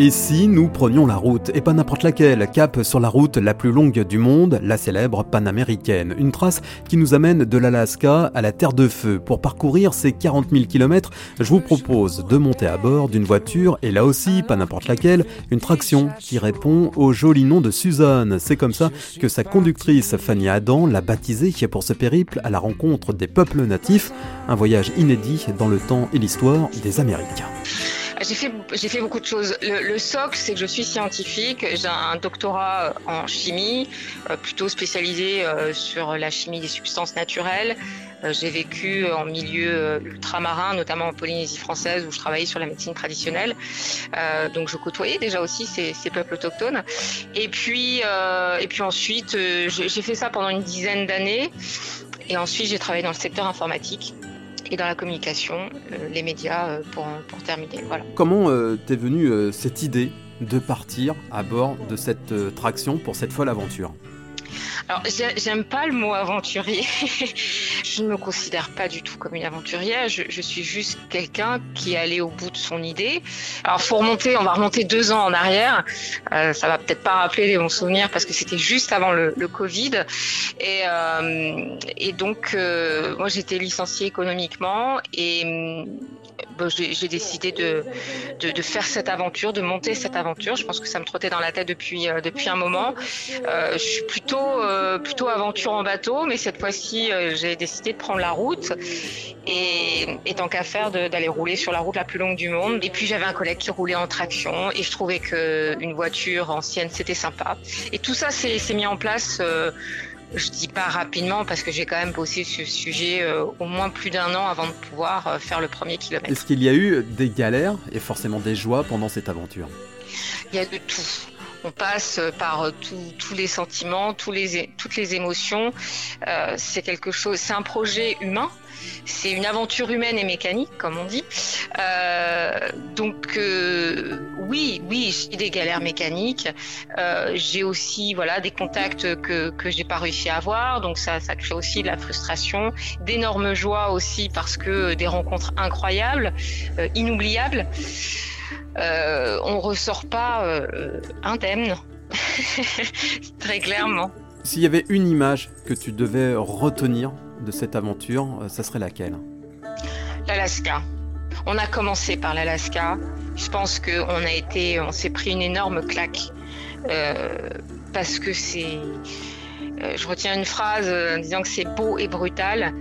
Et si nous prenions la route, et pas n'importe laquelle, cap sur la route la plus longue du monde, la célèbre panaméricaine, une trace qui nous amène de l'Alaska à la Terre de Feu. Pour parcourir ces 40 000 km, je vous propose de monter à bord d'une voiture, et là aussi, pas n'importe laquelle, une traction qui répond au joli nom de Suzanne. C'est comme ça que sa conductrice Fanny Adam l'a baptisée pour ce périple à la rencontre des peuples natifs, un voyage inédit dans le temps et l'histoire des Américains. J'ai fait, j'ai fait beaucoup de choses. Le, socle, c'est que je suis scientifique. J'ai un doctorat en chimie, euh, plutôt spécialisé euh, sur la chimie des substances naturelles. Euh, j'ai vécu en milieu ultramarin, notamment en Polynésie française, où je travaillais sur la médecine traditionnelle. donc je côtoyais déjà aussi ces, ces peuples autochtones. Et puis, et puis ensuite, j'ai fait ça pendant une dizaine d'années. Et ensuite, j'ai travaillé dans le secteur informatique et dans la communication, euh, les médias euh, pour, terminer. Voilà. Comment euh, t'es venue cette idée de partir à bord de cette traction pour cette folle aventure? Alors, j'aime pas le mot aventurier. je ne me considère pas du tout comme une aventurière. Je, suis juste quelqu'un qui est allé au bout de son idée. Alors, faut remonter, on va remonter deux ans en arrière. Euh, ça va peut-être pas rappeler les bons souvenirs parce que c'était juste avant le, Covid. Et, euh, et donc, euh, moi, j'étais licenciée économiquement et j'ai décidé de, de, faire cette aventure, de monter cette aventure. Je pense que ça me trottait dans la tête depuis, euh, depuis un moment. Euh, je suis plutôt, euh, plutôt aventure en bateau, mais cette fois-ci, j'ai décidé de prendre la route et, et tant qu'à faire d'aller rouler sur la route la plus longue du monde. Et puis j'avais un collègue qui roulait en traction et je trouvais qu'une voiture ancienne, c'était sympa. Et tout ça s'est mis en place je dis pas rapidement parce que j'ai quand même bossé sur ce sujet euh, au moins plus d'un an avant de pouvoir euh, faire le premier kilomètre. Est-ce qu'il y a eu des galères et forcément des joies pendant cette aventure? Il y a de tout. On passe par euh, tous les sentiments, tous les, toutes les émotions. c'est quelque chose, c'est un projet humain c'est une aventure humaine et mécanique, comme on dit. Euh, donc euh, oui, oui, j'ai des galères mécaniques. Euh, j'ai aussi voilà des contacts que que j'ai pas réussi à avoir, donc ça ça crée aussi de la frustration, d'énormes joies aussi parce que des rencontres incroyables, inoubliables. On ressort pas indemne, très clairement. S'il y avait une image que tu devais retenir de cette aventure, euh, ça serait laquelle? L'Alaska. On a commencé par l'Alaska. Je pense qu'on a été, on s'est pris une énorme claque euh, parce que c'est. Euh, je retiens une phrase en disant que c'est beau et brutal.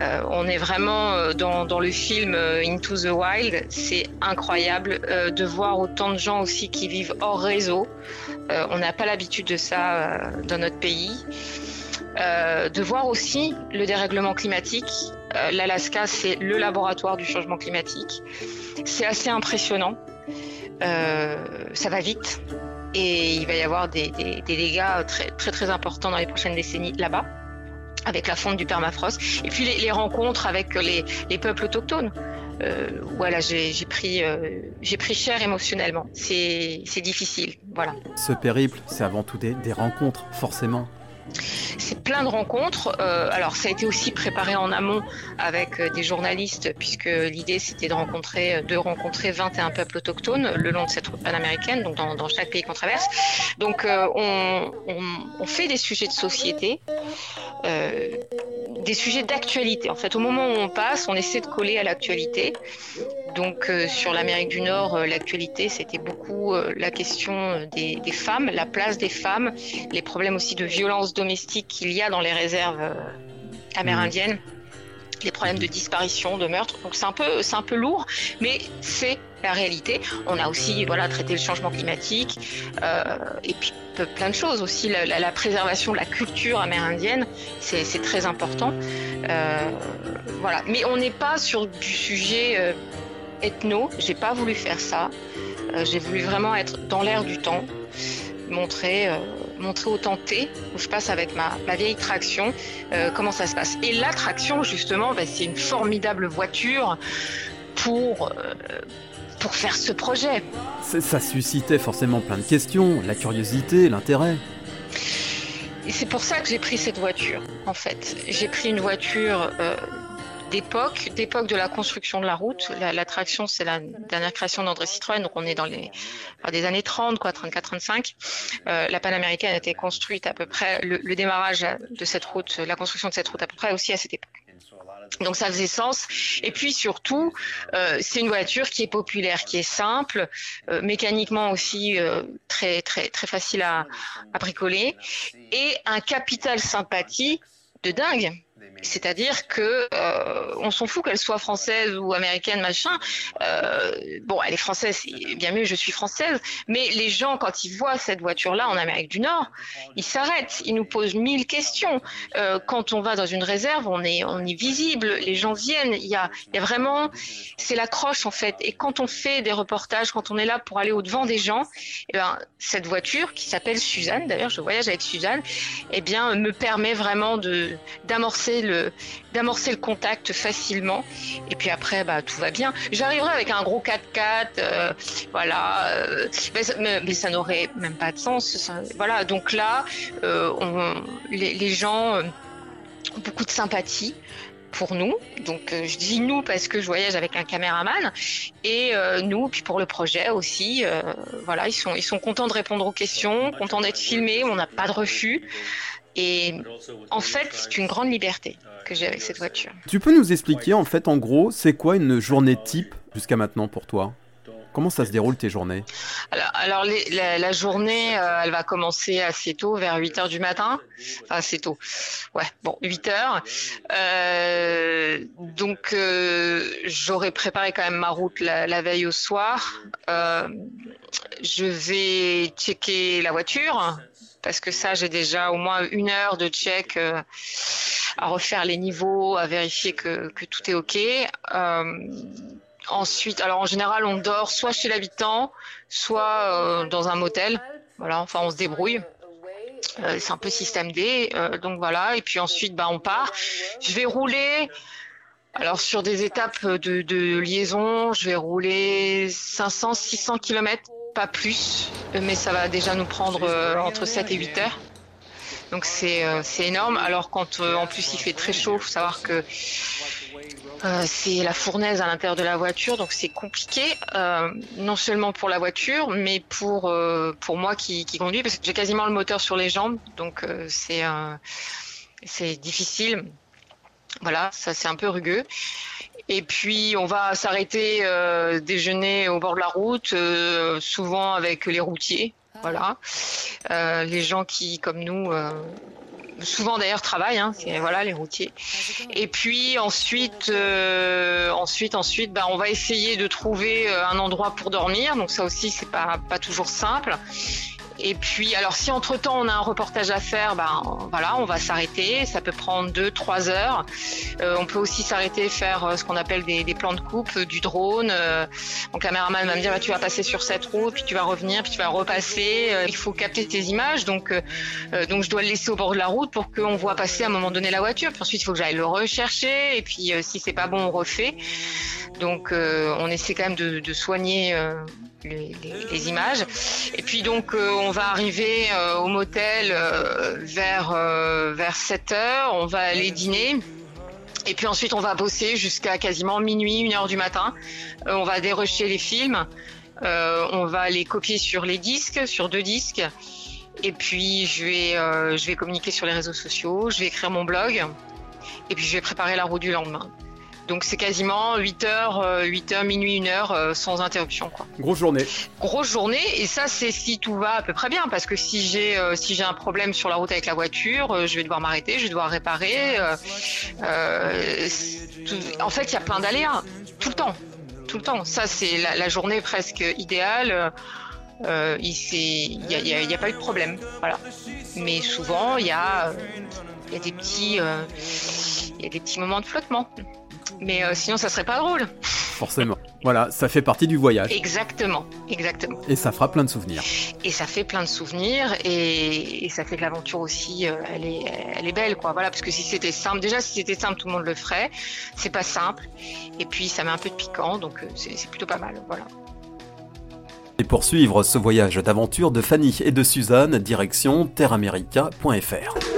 On est vraiment dans, dans, le film Into the Wild. C'est incroyable de voir autant de gens aussi qui vivent hors réseau. on n'a pas l'habitude de ça dans notre pays. Euh, de voir aussi le dérèglement climatique. Euh, L'Alaska, c'est le laboratoire du changement climatique. C'est assez impressionnant. Euh, ça va vite et il va y avoir des, dégâts très, très très importants dans les prochaines décennies là-bas avec la fonte du permafrost et puis les, rencontres avec les, peuples autochtones. voilà, j'ai pris, j'ai pris cher émotionnellement. C'est difficile, voilà. Ce périple, c'est avant tout des rencontres, forcément c'est plein de rencontres. Euh, alors ça a été aussi préparé en amont avec euh, des journalistes puisque l'idée c'était de rencontrer, de rencontrer 21 peuples autochtones le long de cette route panaméricaine, donc dans, chaque pays qu'on traverse. Donc euh, on, fait des sujets de société, des sujets d'actualité. En fait, au moment où on passe, on essaie de coller à l'actualité. Donc sur l'Amérique du Nord, l'actualité c'était beaucoup la question des femmes, la place des femmes, les problèmes aussi de violence domestique qu'il y a dans les réserves euh, amérindiennes. Mmh. les problèmes de disparition, de meurtre. Donc c'est un peu, c'est un peu lourd, mais c'est la réalité. On a aussi voilà traité le changement climatique euh, et puis plein de choses aussi. La, préservation de la culture amérindienne, c'est très important. Euh, voilà, mais on n'est pas sur du sujet ethno. J'ai pas voulu faire ça. J'ai voulu vraiment être dans l'air du temps, montrer montrer au T, où je passe avec ma, vieille traction, euh, comment ça se passe. Et la traction, justement, bah, c'est une formidable voiture pour, euh, pour faire ce projet. Ça suscitait forcément plein de questions, la curiosité, l'intérêt. Et c'est pour ça que j'ai pris cette voiture, en fait. J'ai pris une voiture euh, d'époque, d'époque de la construction de la route. L'attraction, c'est la dernière création d'André Citroën, donc on est dans les des années 30, quoi, 34-35. Euh, la Panaméricaine a été construite à peu près, le, le, démarrage de cette route, la construction de cette route à peu près aussi à cette époque. Donc ça faisait sens. Et puis surtout, euh, c'est une voiture qui est populaire, qui est simple, euh, mécaniquement aussi euh, très très très facile à, à bricoler, et un capital sympathie de dingue. C'est-à-dire que euh, on s'en fout qu'elle soit française ou américaine, machin. Euh, bon, elle est française, bien mieux, je suis française. Mais les gens, quand ils voient cette voiture-là en Amérique du Nord, ils s'arrêtent, ils nous posent mille questions. Euh, quand on va dans une réserve, on est, on est visible, les gens viennent. Il y a, il y a vraiment, c'est l'accroche en fait. Et quand on fait des reportages, quand on est là pour aller au devant des gens, eh ben, cette voiture qui s'appelle Suzanne, d'ailleurs, je voyage avec Suzanne, eh bien, me permet vraiment de d'amorcer d'amorcer le contact facilement. Et puis après, bah, tout va bien. J'arriverai avec un gros 4x4, euh, voilà, euh, mais, ça n'aurait même pas de sens. voilà, donc là, euh, les, gens ont beaucoup de sympathie pour nous. Donc je dis nous parce que je voyage avec un caméraman et nous puis pour le projet aussi. voilà, ils sont ils sont contents de répondre aux questions, contents d'être filmés. On n'a pas de refus. Et en fait, c'est une grande liberté que j'ai avec cette voiture. Tu peux nous expliquer, en fait, en gros, c'est quoi une journée type jusqu'à maintenant pour toi? Comment ça se déroule tes journées? Alors, la, journée, euh, elle va commencer assez tôt, vers 8 heures du matin. Enfin, assez tôt. Ouais, bon, 8 heures. Euh, donc, euh, j'aurais préparé quand même ma route la, veille au soir. je vais checker la voiture, parce que ça, j'ai déjà au moins une heure de check euh, à refaire les niveaux, à vérifier que, que tout est OK. Euh, ensuite, alors en général, on dort soit chez l'habitant, soit euh, dans un motel. Voilà, enfin, on se débrouille. Euh, c'est un peu système D, donc voilà. Et puis ensuite, bah, on part. Je vais rouler. Alors sur des étapes de, de liaison, je vais rouler 500-600 km pas plus, mais ça va déjà nous prendre euh, entre 7 et 8 heures. Donc c'est euh, énorme. Alors quand euh, en plus il fait très chaud, faut savoir que c'est la fournaise à l'intérieur de la voiture, donc c'est compliqué, non seulement pour la voiture, mais pour pour moi qui, qui conduis, parce que j'ai quasiment le moteur sur les jambes, donc c'est c'est difficile. Voilà, ça c'est un peu rugueux. Et puis on va s'arrêter euh, déjeuner au bord de la route, euh, souvent avec les routiers. Voilà, euh, les gens qui, comme nous, souvent d'ailleurs travaillent. Hein, c'est voilà les routiers. Et puis ensuite, euh, ensuite, ensuite, bah, on va essayer de trouver un endroit pour dormir. Donc ça aussi, c'est pas pas toujours simple. Et puis, alors si entre temps on a un reportage à faire, ben voilà, on va s'arrêter. Ça peut prendre deux, trois heures. Euh, on peut aussi s'arrêter faire euh, ce qu'on appelle des, des, plans de coupe, euh, du drone. Euh, mon caméraman va me dire bah, tu vas passer sur cette route, puis tu vas revenir, puis tu vas repasser. il faut capter tes images, donc donc je dois le laisser au bord de la route pour qu'on voit passer à un moment donné la voiture. Puis ensuite il faut que j'aille le rechercher. Et puis si c'est pas bon, on refait. Donc on essaie quand même de, de soigner les, les, images. Et puis donc euh, on va arriver euh, au motel euh, vers vers 7 heures, on va aller dîner. Et puis ensuite on va bosser jusqu'à quasiment minuit, une heure du matin. on va dérocher les films, on va les copier sur les disques, sur deux disques. Et puis je vais je vais communiquer sur les réseaux sociaux, je vais écrire mon blog. Et puis je vais préparer la route du lendemain. Donc c'est quasiment 8 heures, 8 euh, heures, minuit, 1 heure euh, sans interruption. Quoi. Grosse journée. Grosse journée et ça c'est si tout va à peu près bien parce que si j'ai euh, si j'ai un problème sur la route avec la voiture, je vais devoir m'arrêter, je vais devoir réparer. en fait il y a plein d'aléas tout le temps, tout le temps. Ça c'est la, journée presque idéale. il n'y a, y a, a, pas eu de problème, voilà. Mais souvent il y a il y a des petits il y a des petits moments de flottement. Mais euh, sinon, ça serait pas drôle. Forcément. Voilà, ça fait partie du voyage. Exactement, exactement. Et ça fera plein de souvenirs. Et ça fait plein de souvenirs et, ça fait de l'aventure aussi. Euh, elle est, elle est belle, quoi. Voilà, parce que si c'était simple, déjà si c'était simple, tout le monde le ferait. C'est pas simple. Et puis ça met un peu de piquant, donc euh, c'est plutôt pas mal. Voilà. Et pour suivre ce voyage d'aventure de Fanny et de Suzanne, direction terreamerica.fr.